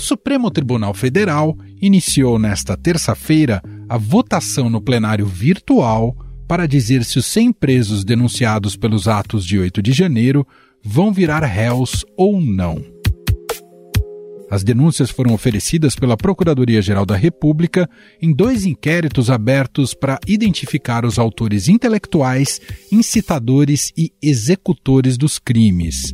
Supremo Tribunal Federal iniciou nesta terça-feira a votação no plenário virtual para dizer se os 100 presos denunciados pelos atos de 8 de janeiro vão virar réus ou não. As denúncias foram oferecidas pela Procuradoria-Geral da República em dois inquéritos abertos para identificar os autores intelectuais, incitadores e executores dos crimes.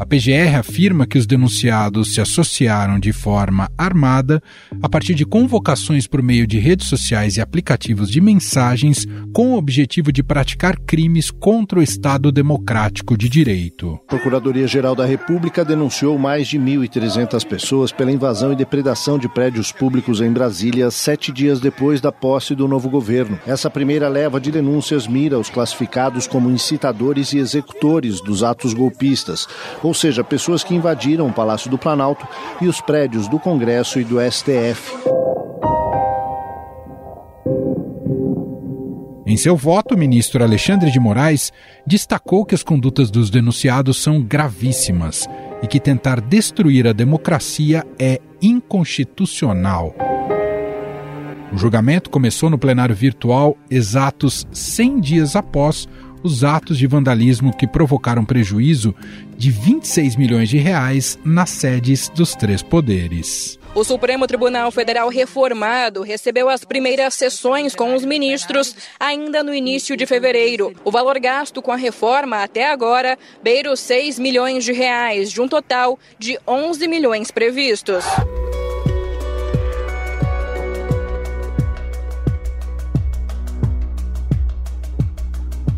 A PGR afirma que os denunciados se associaram de forma armada a partir de convocações por meio de redes sociais e aplicativos de mensagens com o objetivo de praticar crimes contra o Estado Democrático de Direito. A Procuradoria-Geral da República denunciou mais de 1.300 pessoas pela invasão e depredação de prédios públicos em Brasília sete dias depois da posse do novo governo. Essa primeira leva de denúncias mira os classificados como incitadores e executores dos atos golpistas ou seja, pessoas que invadiram o Palácio do Planalto e os prédios do Congresso e do STF. Em seu voto, o ministro Alexandre de Moraes destacou que as condutas dos denunciados são gravíssimas e que tentar destruir a democracia é inconstitucional. O julgamento começou no plenário virtual exatos 100 dias após os atos de vandalismo que provocaram prejuízo de 26 milhões de reais nas sedes dos três poderes. O Supremo Tribunal Federal reformado recebeu as primeiras sessões com os ministros ainda no início de fevereiro. O valor gasto com a reforma até agora beira os 6 milhões de reais, de um total de 11 milhões previstos.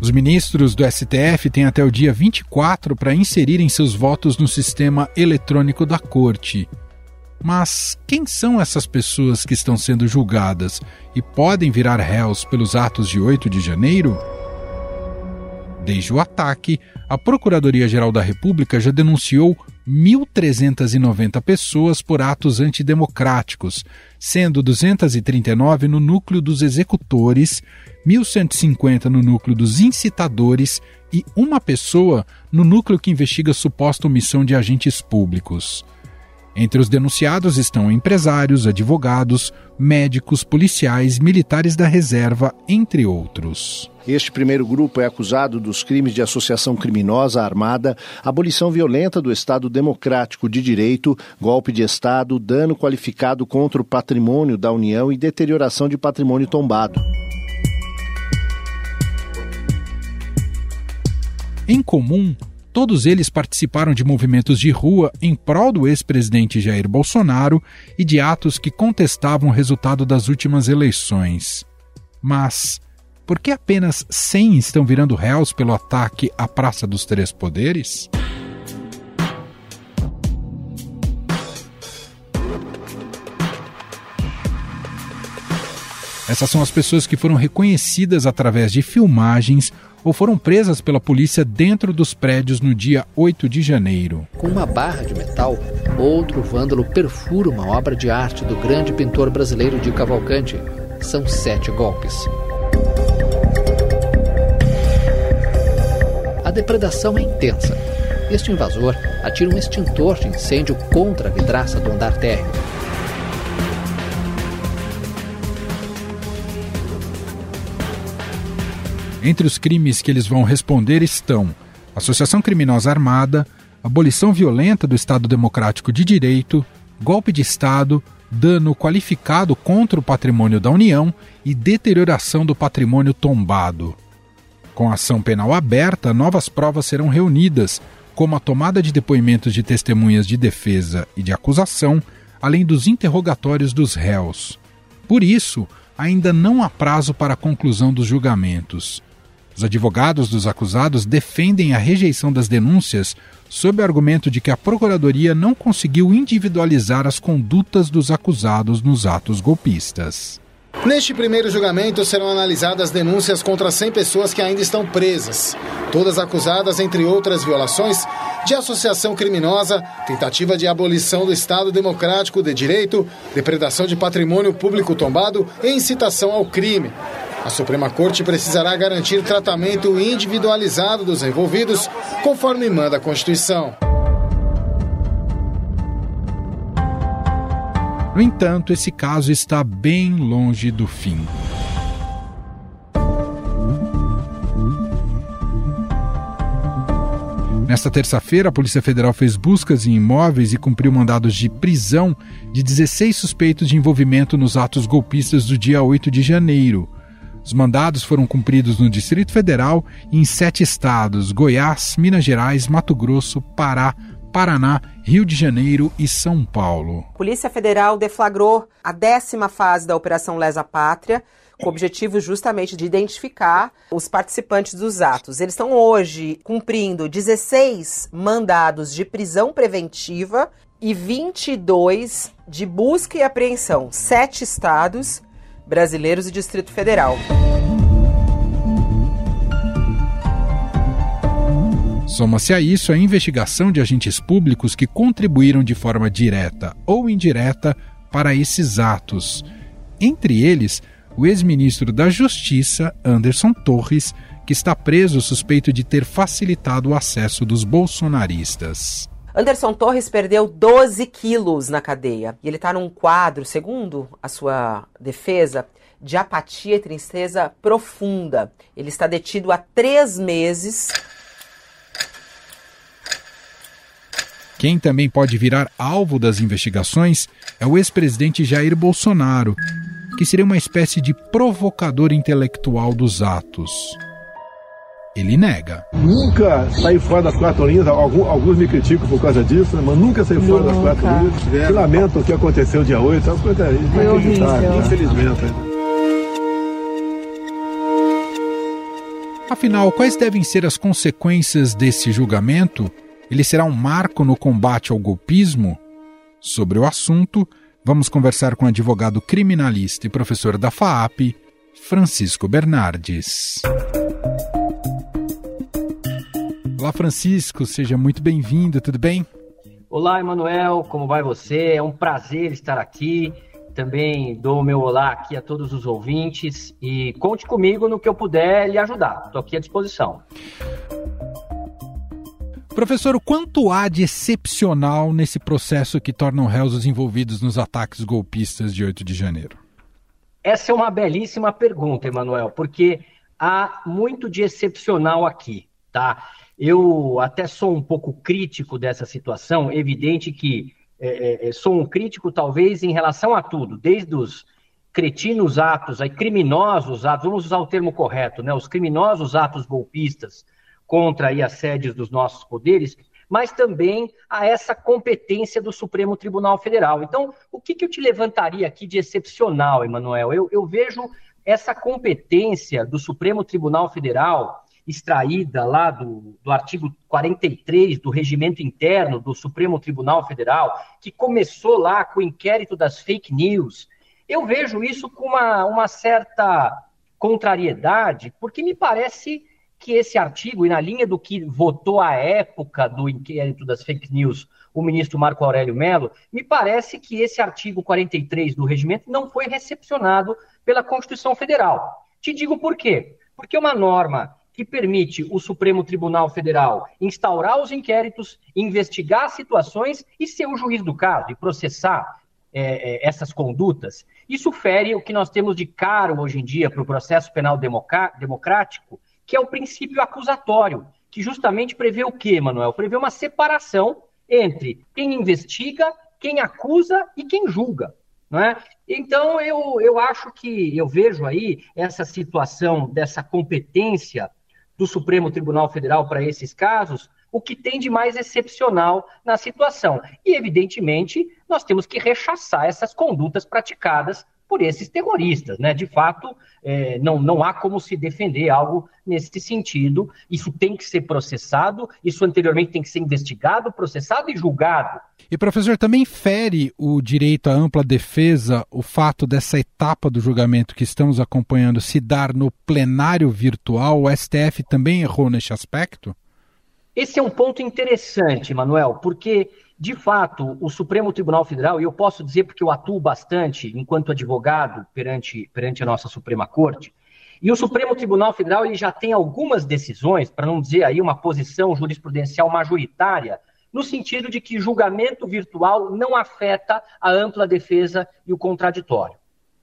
Os ministros do STF têm até o dia 24 para inserirem seus votos no sistema eletrônico da Corte. Mas quem são essas pessoas que estão sendo julgadas e podem virar réus pelos atos de 8 de janeiro? Desde o ataque, a Procuradoria-Geral da República já denunciou 1.390 pessoas por atos antidemocráticos, sendo 239 no núcleo dos executores 1.150 no núcleo dos incitadores e uma pessoa no núcleo que investiga suposta omissão de agentes públicos. Entre os denunciados estão empresários, advogados, médicos, policiais, militares da reserva, entre outros. Este primeiro grupo é acusado dos crimes de associação criminosa armada, abolição violenta do Estado Democrático de Direito, golpe de Estado, dano qualificado contra o patrimônio da União e deterioração de patrimônio tombado. Em comum, todos eles participaram de movimentos de rua em prol do ex-presidente Jair Bolsonaro e de atos que contestavam o resultado das últimas eleições. Mas por que apenas 100 estão virando réus pelo ataque à Praça dos Três Poderes? Essas são as pessoas que foram reconhecidas através de filmagens ou foram presas pela polícia dentro dos prédios no dia 8 de janeiro. Com uma barra de metal, outro vândalo perfura uma obra de arte do grande pintor brasileiro de Cavalcante. São sete golpes. A depredação é intensa. Este invasor atira um extintor de incêndio contra a vidraça do andar térreo. Entre os crimes que eles vão responder estão associação criminosa armada, abolição violenta do Estado Democrático de Direito, golpe de Estado, dano qualificado contra o patrimônio da União e deterioração do patrimônio tombado. Com a ação penal aberta, novas provas serão reunidas, como a tomada de depoimentos de testemunhas de defesa e de acusação, além dos interrogatórios dos réus. Por isso, ainda não há prazo para a conclusão dos julgamentos. Os advogados dos acusados defendem a rejeição das denúncias sob o argumento de que a Procuradoria não conseguiu individualizar as condutas dos acusados nos atos golpistas. Neste primeiro julgamento serão analisadas denúncias contra 100 pessoas que ainda estão presas, todas acusadas, entre outras violações, de associação criminosa, tentativa de abolição do Estado Democrático de Direito, depredação de patrimônio público tombado e incitação ao crime. A Suprema Corte precisará garantir tratamento individualizado dos envolvidos, conforme manda a Constituição. No entanto, esse caso está bem longe do fim. Nesta terça-feira, a Polícia Federal fez buscas em imóveis e cumpriu mandados de prisão de 16 suspeitos de envolvimento nos atos golpistas do dia 8 de janeiro. Os mandados foram cumpridos no Distrito Federal e em sete estados: Goiás, Minas Gerais, Mato Grosso, Pará, Paraná, Rio de Janeiro e São Paulo. A Polícia Federal deflagrou a décima fase da Operação Lesa Pátria com o objetivo justamente de identificar os participantes dos atos. Eles estão hoje cumprindo 16 mandados de prisão preventiva e 22 de busca e apreensão, sete estados brasileiros e Distrito Federal. Soma-se a isso a investigação de agentes públicos que contribuíram de forma direta ou indireta para esses atos. Entre eles, o ex-ministro da Justiça, Anderson Torres, que está preso suspeito de ter facilitado o acesso dos bolsonaristas. Anderson Torres perdeu 12 quilos na cadeia e ele está num quadro, segundo a sua defesa, de apatia e tristeza profunda. Ele está detido há três meses. Quem também pode virar alvo das investigações é o ex-presidente Jair Bolsonaro, que seria uma espécie de provocador intelectual dos atos. Ele nega. Nunca saí fora das quatro linhas, alguns, alguns me criticam por causa disso, mas nunca saí fora das quatro linhas. Que lamento o que aconteceu dia 8, é uma coisa inacreditável, infelizmente. Afinal, quais devem ser as consequências desse julgamento? Ele será um marco no combate ao golpismo? Sobre o assunto, Vamos conversar com o advogado criminalista e professor da FAAP, Francisco Bernardes. Olá, Francisco, seja muito bem-vindo, tudo bem? Olá, Emanuel, como vai você? É um prazer estar aqui. Também dou o meu olá aqui a todos os ouvintes e conte comigo no que eu puder lhe ajudar. Estou aqui à disposição. Professor, o quanto há de excepcional nesse processo que tornam réus os envolvidos nos ataques golpistas de 8 de janeiro? Essa é uma belíssima pergunta, Emanuel, porque há muito de excepcional aqui, tá? Eu até sou um pouco crítico dessa situação, evidente que é, é, é sou um crítico talvez em relação a tudo, desde os cretinos atos, aí criminosos atos, vamos usar o termo correto, né? Os criminosos atos golpistas, contra aí, as sedes dos nossos poderes, mas também a essa competência do Supremo Tribunal Federal. Então, o que, que eu te levantaria aqui de excepcional, Emanuel? Eu, eu vejo essa competência do Supremo Tribunal Federal, extraída lá do, do artigo 43 do regimento interno do Supremo Tribunal Federal, que começou lá com o inquérito das fake news. Eu vejo isso com uma, uma certa contrariedade, porque me parece que esse artigo, e na linha do que votou à época do inquérito das fake news o ministro Marco Aurélio Mello, me parece que esse artigo 43 do regimento não foi recepcionado pela Constituição Federal. Te digo por quê. Porque uma norma que permite o Supremo Tribunal Federal instaurar os inquéritos, investigar situações e ser o juiz do caso e processar é, é, essas condutas, isso fere o que nós temos de caro hoje em dia para o processo penal democrático, que é o princípio acusatório, que justamente prevê o quê, Manuel? Prevê uma separação entre quem investiga, quem acusa e quem julga. É? Então, eu, eu acho que eu vejo aí essa situação dessa competência do Supremo Tribunal Federal para esses casos, o que tem de mais excepcional na situação. E, evidentemente, nós temos que rechaçar essas condutas praticadas por esses terroristas. Né? De fato, é, não, não há como se defender algo nesse sentido. Isso tem que ser processado, isso anteriormente tem que ser investigado, processado e julgado. E, professor, também fere o direito à ampla defesa o fato dessa etapa do julgamento que estamos acompanhando se dar no plenário virtual? O STF também errou neste aspecto? Esse é um ponto interessante, Manuel, porque de fato, o Supremo Tribunal Federal, e eu posso dizer porque eu atuo bastante enquanto advogado perante, perante a nossa Suprema Corte, e o Supremo Tribunal Federal ele já tem algumas decisões, para não dizer aí uma posição jurisprudencial majoritária, no sentido de que julgamento virtual não afeta a ampla defesa e o contraditório,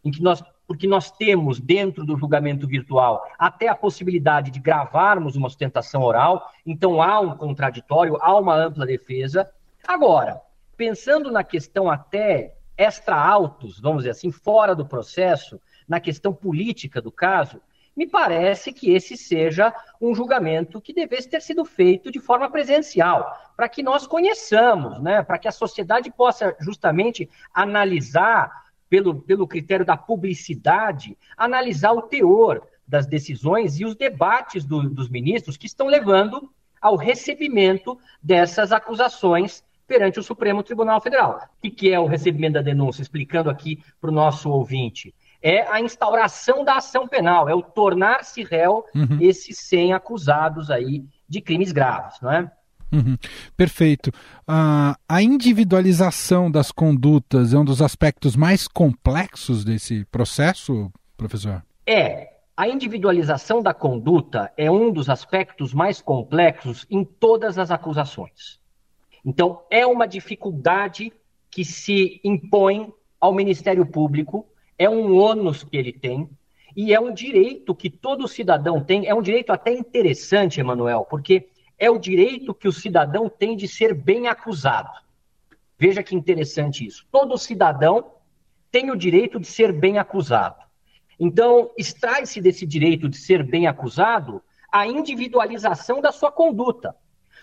em que nós, porque nós temos dentro do julgamento virtual até a possibilidade de gravarmos uma sustentação oral, então há um contraditório, há uma ampla defesa. Agora, pensando na questão até extra autos, vamos dizer assim, fora do processo, na questão política do caso, me parece que esse seja um julgamento que devesse ter sido feito de forma presencial, para que nós conheçamos, né, para que a sociedade possa justamente analisar, pelo, pelo critério da publicidade, analisar o teor das decisões e os debates do, dos ministros que estão levando ao recebimento dessas acusações perante o Supremo Tribunal Federal. O que é o recebimento da denúncia? Explicando aqui para o nosso ouvinte é a instauração da ação penal, é o tornar-se réu uhum. esses 100 acusados aí de crimes graves, não é? Uhum. Perfeito. Uh, a individualização das condutas é um dos aspectos mais complexos desse processo, professor? É. A individualização da conduta é um dos aspectos mais complexos em todas as acusações. Então, é uma dificuldade que se impõe ao Ministério Público é um ônus que ele tem e é um direito que todo cidadão tem. É um direito até interessante, Emanuel, porque é o direito que o cidadão tem de ser bem acusado. Veja que interessante isso. Todo cidadão tem o direito de ser bem acusado. Então, extrai-se desse direito de ser bem acusado a individualização da sua conduta.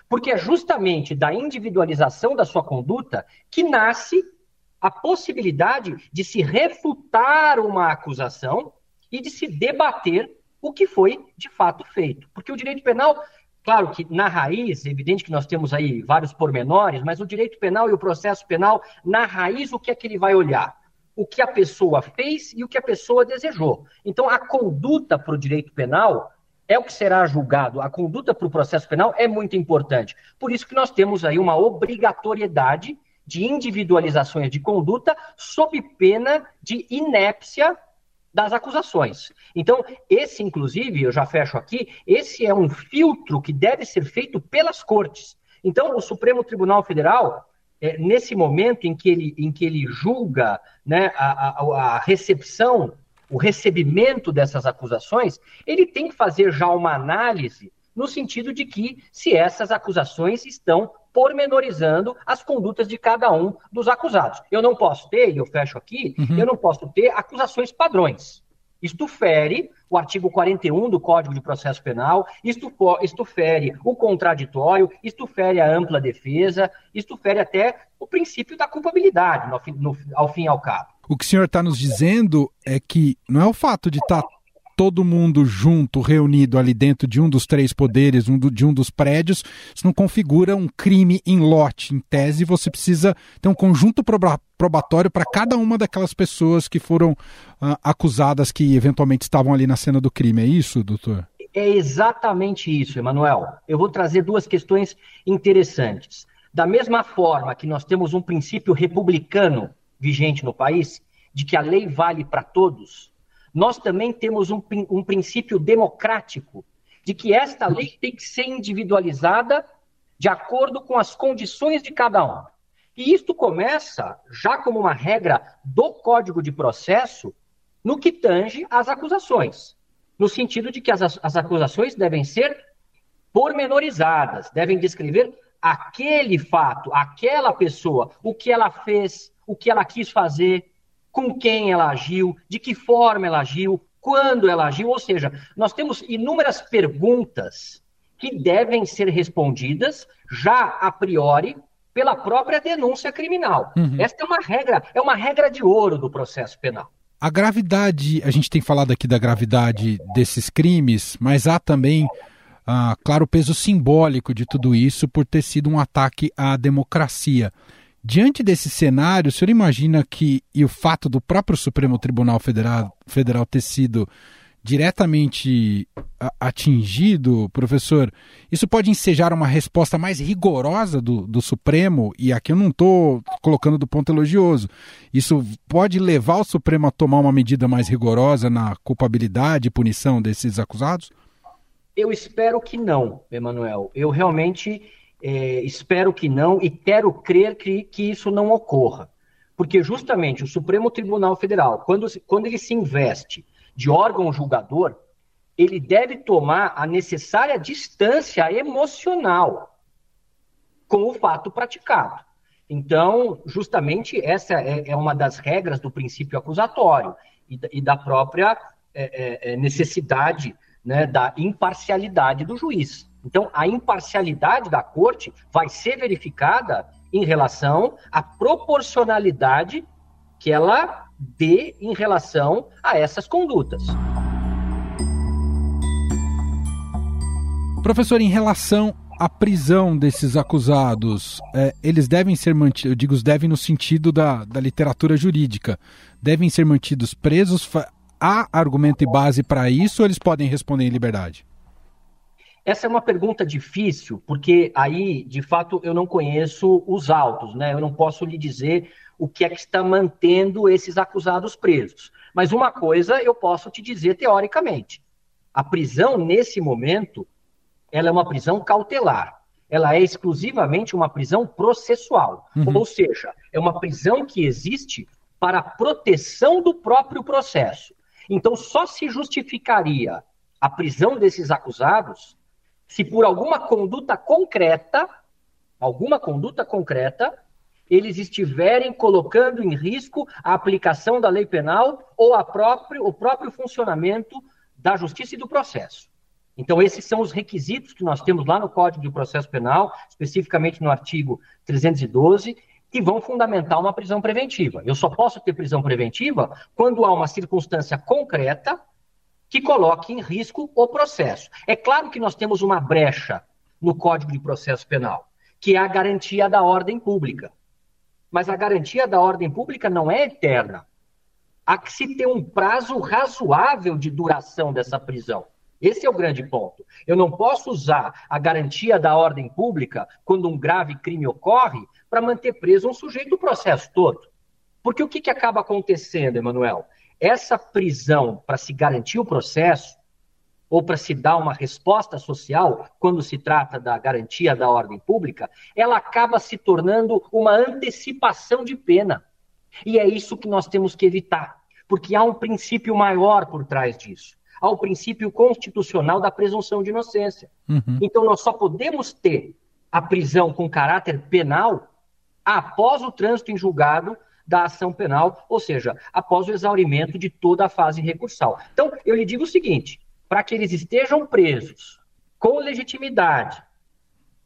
Porque é justamente da individualização da sua conduta que nasce a possibilidade de se refutar uma acusação e de se debater o que foi de fato feito. Porque o direito penal, claro que na raiz, é evidente que nós temos aí vários pormenores, mas o direito penal e o processo penal, na raiz, o que é que ele vai olhar? O que a pessoa fez e o que a pessoa desejou. Então, a conduta para o direito penal é o que será julgado. A conduta para o processo penal é muito importante. Por isso que nós temos aí uma obrigatoriedade de individualizações de conduta sob pena de inépcia das acusações. Então, esse, inclusive, eu já fecho aqui, esse é um filtro que deve ser feito pelas cortes. Então, o Supremo Tribunal Federal, é, nesse momento em que ele, em que ele julga né, a, a, a recepção, o recebimento dessas acusações, ele tem que fazer já uma análise no sentido de que se essas acusações estão pormenorizando as condutas de cada um dos acusados. Eu não posso ter, e eu fecho aqui, uhum. eu não posso ter acusações padrões. Isto fere o artigo 41 do Código de Processo Penal, isto, isto fere o contraditório, isto fere a ampla defesa, isto fere até o princípio da culpabilidade, no, no, ao fim e ao cabo. O que o senhor está nos dizendo é que não é o fato de estar tá todo mundo junto, reunido ali dentro de um dos três poderes, um do, de um dos prédios, isso não configura um crime em lote. Em tese, você precisa ter um conjunto probatório para cada uma daquelas pessoas que foram uh, acusadas que eventualmente estavam ali na cena do crime. É isso, doutor? É exatamente isso, Emanuel. Eu vou trazer duas questões interessantes. Da mesma forma que nós temos um princípio republicano vigente no país, de que a lei vale para todos, nós também temos um, um princípio democrático de que esta lei tem que ser individualizada de acordo com as condições de cada um. E isto começa já como uma regra do Código de Processo no que tange às acusações, no sentido de que as, as acusações devem ser pormenorizadas, devem descrever aquele fato, aquela pessoa, o que ela fez, o que ela quis fazer, com quem ela agiu, de que forma ela agiu, quando ela agiu, ou seja, nós temos inúmeras perguntas que devem ser respondidas já a priori pela própria denúncia criminal. Uhum. Esta é uma regra, é uma regra de ouro do processo penal. A gravidade, a gente tem falado aqui da gravidade desses crimes, mas há também, ah, claro, o peso simbólico de tudo isso por ter sido um ataque à democracia. Diante desse cenário, o senhor imagina que, e o fato do próprio Supremo Tribunal Federal, Federal ter sido diretamente atingido, professor, isso pode ensejar uma resposta mais rigorosa do, do Supremo, e aqui eu não estou colocando do ponto elogioso, isso pode levar o Supremo a tomar uma medida mais rigorosa na culpabilidade e punição desses acusados? Eu espero que não, Emanuel. Eu realmente é, espero que não e quero crer que, que isso não ocorra. Porque justamente o Supremo Tribunal Federal, quando, quando ele se investe de órgão julgador, ele deve tomar a necessária distância emocional com o fato praticado. Então, justamente essa é, é uma das regras do princípio acusatório e, e da própria é, é, é necessidade né, da imparcialidade do juiz. Então, a imparcialidade da corte vai ser verificada em relação à proporcionalidade que ela dê em relação a essas condutas. Professor, em relação à prisão desses acusados, é, eles devem ser mantidos, eu digo devem no sentido da, da literatura jurídica, devem ser mantidos presos? Há argumento e base para isso ou eles podem responder em liberdade? Essa é uma pergunta difícil, porque aí, de fato, eu não conheço os autos, né? Eu não posso lhe dizer o que é que está mantendo esses acusados presos. Mas uma coisa eu posso te dizer teoricamente: a prisão, nesse momento, ela é uma prisão cautelar. Ela é exclusivamente uma prisão processual. Uhum. Ou seja, é uma prisão que existe para a proteção do próprio processo. Então, só se justificaria a prisão desses acusados se por alguma conduta concreta, alguma conduta concreta, eles estiverem colocando em risco a aplicação da lei penal ou próprio, o próprio funcionamento da justiça e do processo. Então, esses são os requisitos que nós temos lá no Código de Processo Penal, especificamente no artigo 312, que vão fundamentar uma prisão preventiva. Eu só posso ter prisão preventiva quando há uma circunstância concreta que coloque em risco o processo. É claro que nós temos uma brecha no Código de Processo Penal, que é a garantia da ordem pública. Mas a garantia da ordem pública não é eterna. Há que se ter um prazo razoável de duração dessa prisão. Esse é o grande ponto. Eu não posso usar a garantia da ordem pública quando um grave crime ocorre para manter preso um sujeito do processo todo. Porque o que, que acaba acontecendo, Emanuel? essa prisão para se garantir o processo ou para se dar uma resposta social, quando se trata da garantia da ordem pública, ela acaba se tornando uma antecipação de pena. E é isso que nós temos que evitar, porque há um princípio maior por trás disso. Há o princípio constitucional da presunção de inocência. Uhum. Então, nós só podemos ter a prisão com caráter penal após o trânsito em julgado da ação penal, ou seja, após o exaurimento de toda a fase recursal. Então, eu lhe digo o seguinte: para que eles estejam presos com legitimidade,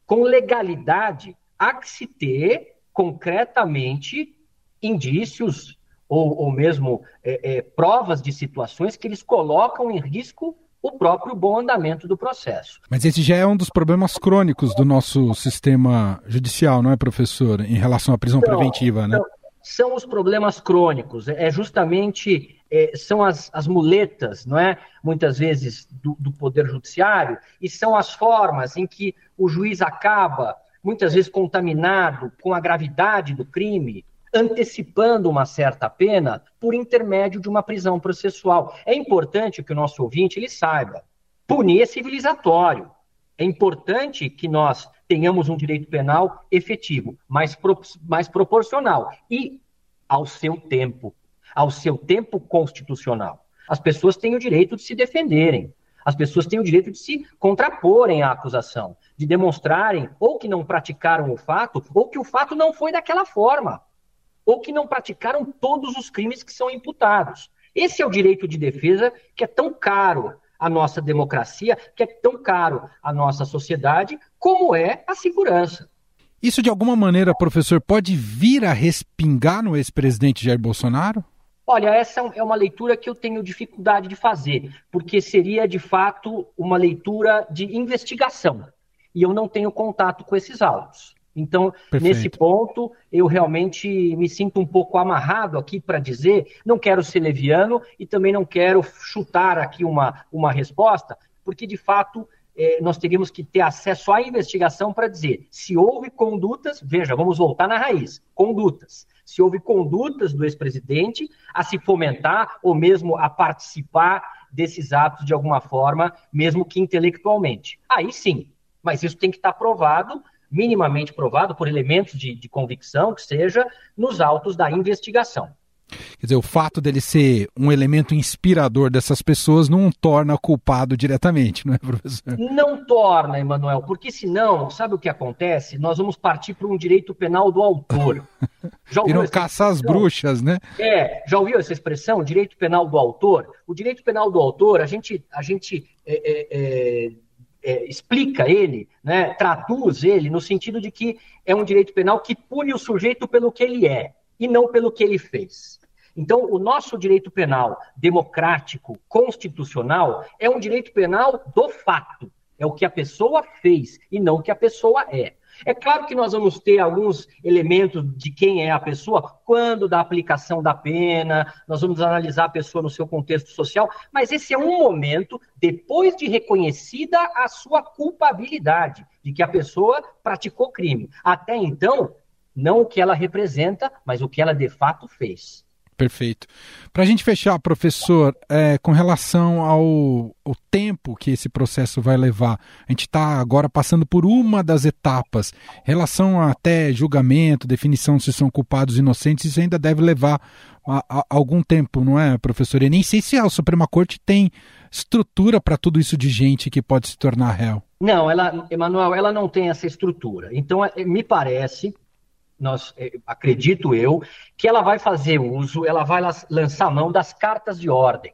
com legalidade, há que se ter concretamente indícios ou, ou mesmo é, é, provas de situações que eles colocam em risco o próprio bom andamento do processo. Mas esse já é um dos problemas crônicos do nosso sistema judicial, não é, professor, em relação à prisão então, preventiva, né? Então, são os problemas crônicos, é justamente é, são as, as muletas, não é? Muitas vezes do, do poder judiciário e são as formas em que o juiz acaba muitas vezes contaminado com a gravidade do crime, antecipando uma certa pena por intermédio de uma prisão processual. É importante que o nosso ouvinte ele saiba, punir é civilizatório. É importante que nós tenhamos um direito penal efetivo, mais, pro, mais proporcional e ao seu tempo, ao seu tempo constitucional. As pessoas têm o direito de se defenderem, as pessoas têm o direito de se contraporem à acusação, de demonstrarem ou que não praticaram o fato, ou que o fato não foi daquela forma, ou que não praticaram todos os crimes que são imputados. Esse é o direito de defesa que é tão caro à nossa democracia, que é tão caro à nossa sociedade, como é a segurança. Isso, de alguma maneira, professor, pode vir a respingar no ex-presidente Jair Bolsonaro? Olha, essa é uma leitura que eu tenho dificuldade de fazer, porque seria de fato uma leitura de investigação. E eu não tenho contato com esses autos. Então, Perfeito. nesse ponto, eu realmente me sinto um pouco amarrado aqui para dizer, não quero ser leviano e também não quero chutar aqui uma, uma resposta, porque de fato é, nós teríamos que ter acesso à investigação para dizer se houve condutas, veja, vamos voltar na raiz, condutas. Se houve condutas do ex-presidente a se fomentar ou mesmo a participar desses atos de alguma forma, mesmo que intelectualmente. Aí sim, mas isso tem que estar provado minimamente provado por elementos de, de convicção, que seja, nos autos da investigação. Quer dizer, o fato dele ser um elemento inspirador dessas pessoas não torna culpado diretamente, não é, professor? Não torna, Emanuel, porque senão, sabe o que acontece? Nós vamos partir para um direito penal do autor. Já Viram caçar as bruxas, né? É, já ouviu essa expressão, direito penal do autor? O direito penal do autor, a gente, a gente é, é, é, é explica ele, né, traduz ele no sentido de que é um direito penal que pune o sujeito pelo que ele é e não pelo que ele fez. Então, o nosso direito penal democrático, constitucional, é um direito penal do fato. É o que a pessoa fez e não o que a pessoa é. É claro que nós vamos ter alguns elementos de quem é a pessoa, quando da aplicação da pena, nós vamos analisar a pessoa no seu contexto social, mas esse é um momento, depois de reconhecida a sua culpabilidade, de que a pessoa praticou crime. Até então, não o que ela representa, mas o que ela de fato fez. Perfeito. Para a gente fechar, professor, é, com relação ao, ao, tempo que esse processo vai levar, a gente está agora passando por uma das etapas. Relação até julgamento, definição se são culpados ou inocentes, isso ainda deve levar a, a, algum tempo, não é, professor? E nem sei se a Suprema Corte tem estrutura para tudo isso de gente que pode se tornar réu. Não, ela, Emanuel, ela não tem essa estrutura. Então, é, me parece nós eh, acredito eu, que ela vai fazer uso, ela vai lançar mão das cartas de ordem.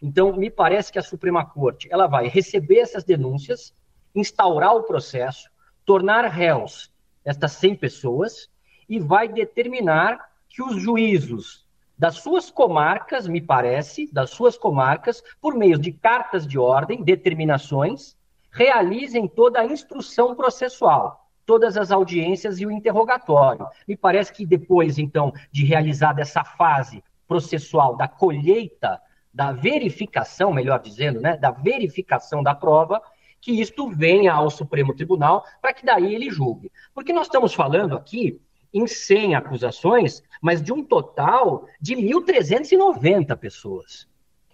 Então, me parece que a Suprema Corte ela vai receber essas denúncias, instaurar o processo, tornar réus estas 100 pessoas e vai determinar que os juízos das suas comarcas, me parece, das suas comarcas, por meio de cartas de ordem, determinações, realizem toda a instrução processual todas as audiências e o interrogatório. Me parece que depois, então, de realizada essa fase processual da colheita, da verificação, melhor dizendo, né, da verificação da prova, que isto venha ao Supremo Tribunal para que daí ele julgue. Porque nós estamos falando aqui em 100 acusações, mas de um total de 1.390 pessoas.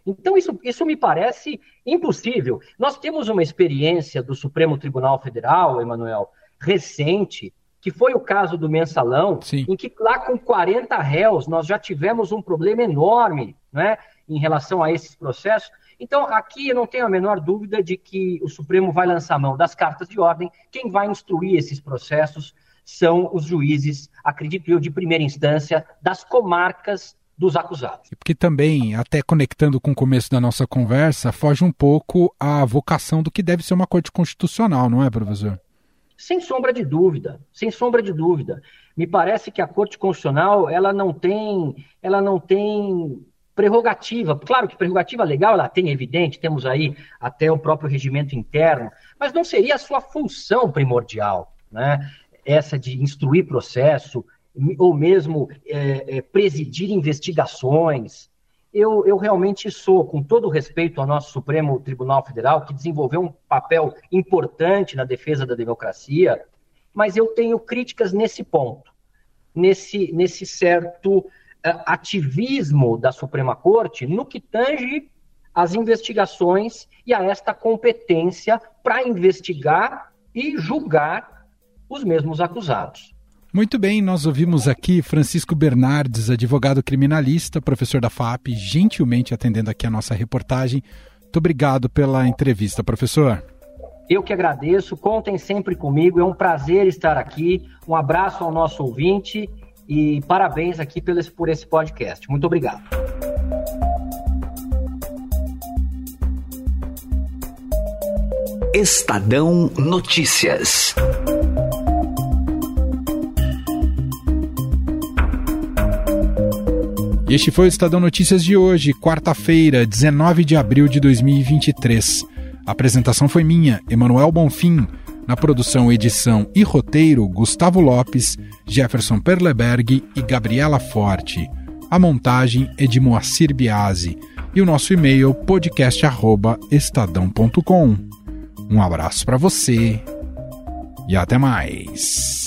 Então, isso, isso me parece impossível. Nós temos uma experiência do Supremo Tribunal Federal, Emanuel, recente, que foi o caso do mensalão, Sim. em que lá com 40 réus nós já tivemos um problema enorme né, em relação a esses processos. Então, aqui eu não tenho a menor dúvida de que o Supremo vai lançar mão das cartas de ordem. Quem vai instruir esses processos são os juízes, acredito eu, de primeira instância, das comarcas dos acusados. Porque também, até conectando com o começo da nossa conversa, foge um pouco a vocação do que deve ser uma corte constitucional, não é, professor? Sem sombra de dúvida, sem sombra de dúvida. Me parece que a Corte Constitucional ela não tem, ela não tem prerrogativa. Claro que prerrogativa legal ela tem, evidente, temos aí até o próprio regimento interno, mas não seria a sua função primordial, né? Essa de instruir processo, ou mesmo é, é, presidir investigações, eu, eu realmente sou, com todo respeito ao nosso Supremo Tribunal Federal, que desenvolveu um papel importante na defesa da democracia, mas eu tenho críticas nesse ponto, nesse, nesse certo uh, ativismo da Suprema Corte no que tange as investigações e a esta competência para investigar e julgar os mesmos acusados. Muito bem, nós ouvimos aqui Francisco Bernardes, advogado criminalista, professor da FAP, gentilmente atendendo aqui a nossa reportagem. Muito obrigado pela entrevista, professor. Eu que agradeço, contem sempre comigo, é um prazer estar aqui. Um abraço ao nosso ouvinte e parabéns aqui por esse, por esse podcast. Muito obrigado. Estadão Notícias. Este foi o Estadão Notícias de hoje, quarta-feira, 19 de abril de 2023. A apresentação foi minha, Emanuel Bonfim. Na produção, edição e roteiro, Gustavo Lopes, Jefferson Perleberg e Gabriela Forte. A montagem é de Moacir Biasi. E o nosso e-mail podcast@estadão.com. Um abraço para você e até mais.